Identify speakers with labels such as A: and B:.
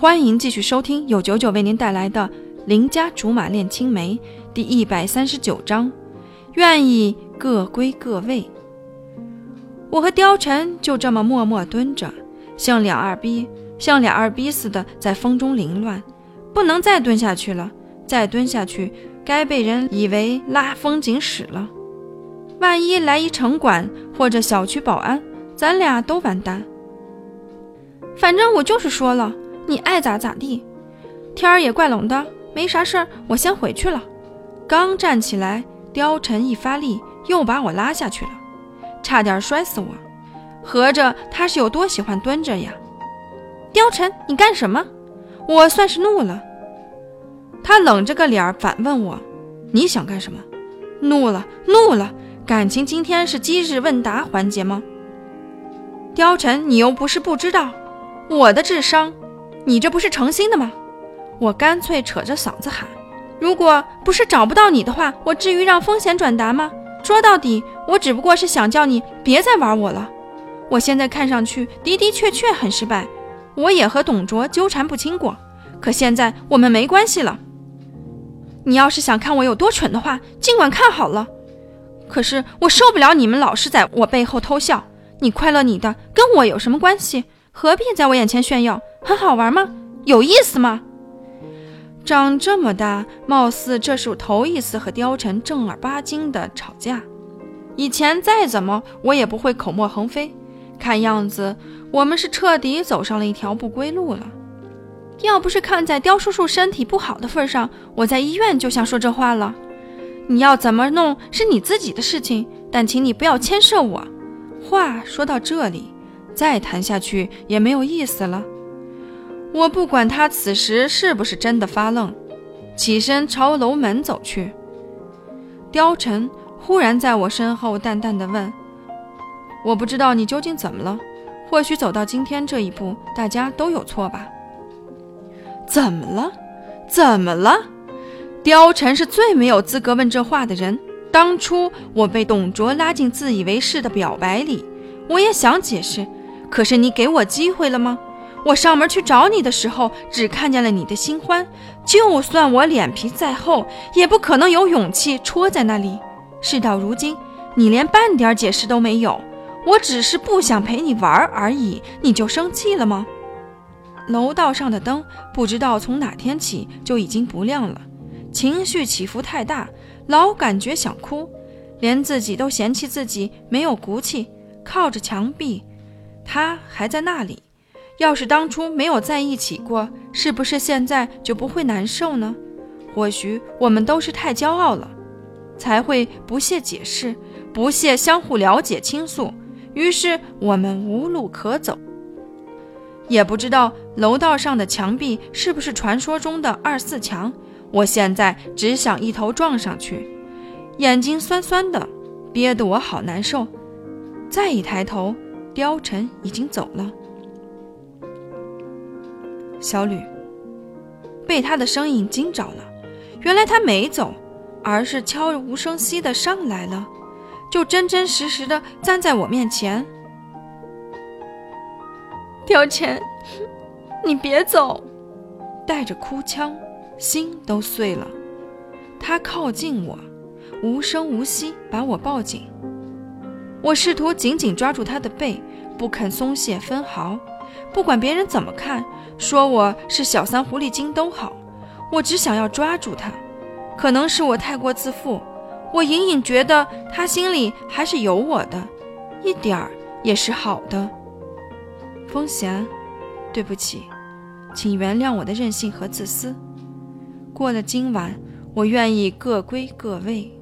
A: 欢迎继续收听由九九为您带来的《邻家竹马恋青梅》第一百三十九章。愿意各归各位。我和貂蝉就这么默默蹲着，像两二逼，像俩二逼似的在风中凌乱。不能再蹲下去了，再蹲下去该被人以为拉风景屎了。万一来一城管或者小区保安，咱俩都完蛋。反正我就是说了，你爱咋咋地。天儿也怪冷的，没啥事儿，我先回去了。刚站起来，貂蝉一发力，又把我拉下去了，差点摔死我。合着他是有多喜欢蹲着呀？貂蝉，你干什么？我算是怒了。他冷着个脸儿反问我：“你想干什么？”怒了，怒了。感情今天是今日问答环节吗？貂蝉，你又不是不知道我的智商，你这不是诚心的吗？我干脆扯着嗓子喊：“如果不是找不到你的话，我至于让风险转达吗？说到底，我只不过是想叫你别再玩我了。我现在看上去的的确确很失败，我也和董卓纠缠不清过，可现在我们没关系了。你要是想看我有多蠢的话，尽管看好了。”可是我受不了你们老是在我背后偷笑。你快乐你的，跟我有什么关系？何必在我眼前炫耀？很好玩吗？有意思吗？长这么大，貌似这是我头一次和貂蝉正儿八经的吵架。以前再怎么我也不会口沫横飞。看样子我们是彻底走上了一条不归路了。要不是看在刁叔叔身体不好的份上，我在医院就想说这话了。你要怎么弄是你自己的事情，但请你不要牵涉我。话说到这里，再谈下去也没有意思了。我不管他此时是不是真的发愣，起身朝楼门走去。貂蝉忽然在我身后淡淡的问：“我不知道你究竟怎么了？或许走到今天这一步，大家都有错吧？怎么了？怎么了？”貂蝉是最没有资格问这话的人。当初我被董卓拉进自以为是的表白里，我也想解释，可是你给我机会了吗？我上门去找你的时候，只看见了你的新欢，就算我脸皮再厚，也不可能有勇气戳在那里。事到如今，你连半点解释都没有，我只是不想陪你玩而已，你就生气了吗？楼道上的灯不知道从哪天起就已经不亮了。情绪起伏太大，老感觉想哭，连自己都嫌弃自己没有骨气，靠着墙壁。他还在那里，要是当初没有在一起过，是不是现在就不会难受呢？或许我们都是太骄傲了，才会不屑解释，不屑相互了解倾诉，于是我们无路可走。也不知道楼道上的墙壁是不是传说中的二四墙。我现在只想一头撞上去，眼睛酸酸的，憋得我好难受。再一抬头，貂蝉已经走了。小吕被他的声音惊着了，原来他没走，而是悄无声息的上来了，就真真实实的站在我面前。貂蝉，你别走，带着哭腔。心都碎了，他靠近我，无声无息把我抱紧。我试图紧紧抓住他的背，不肯松懈分毫。不管别人怎么看，说我是小三狐狸精都好，我只想要抓住他。可能是我太过自负，我隐隐觉得他心里还是有我的，一点儿也是好的。风贤，对不起，请原谅我的任性和自私。过了今晚，我愿意各归各位。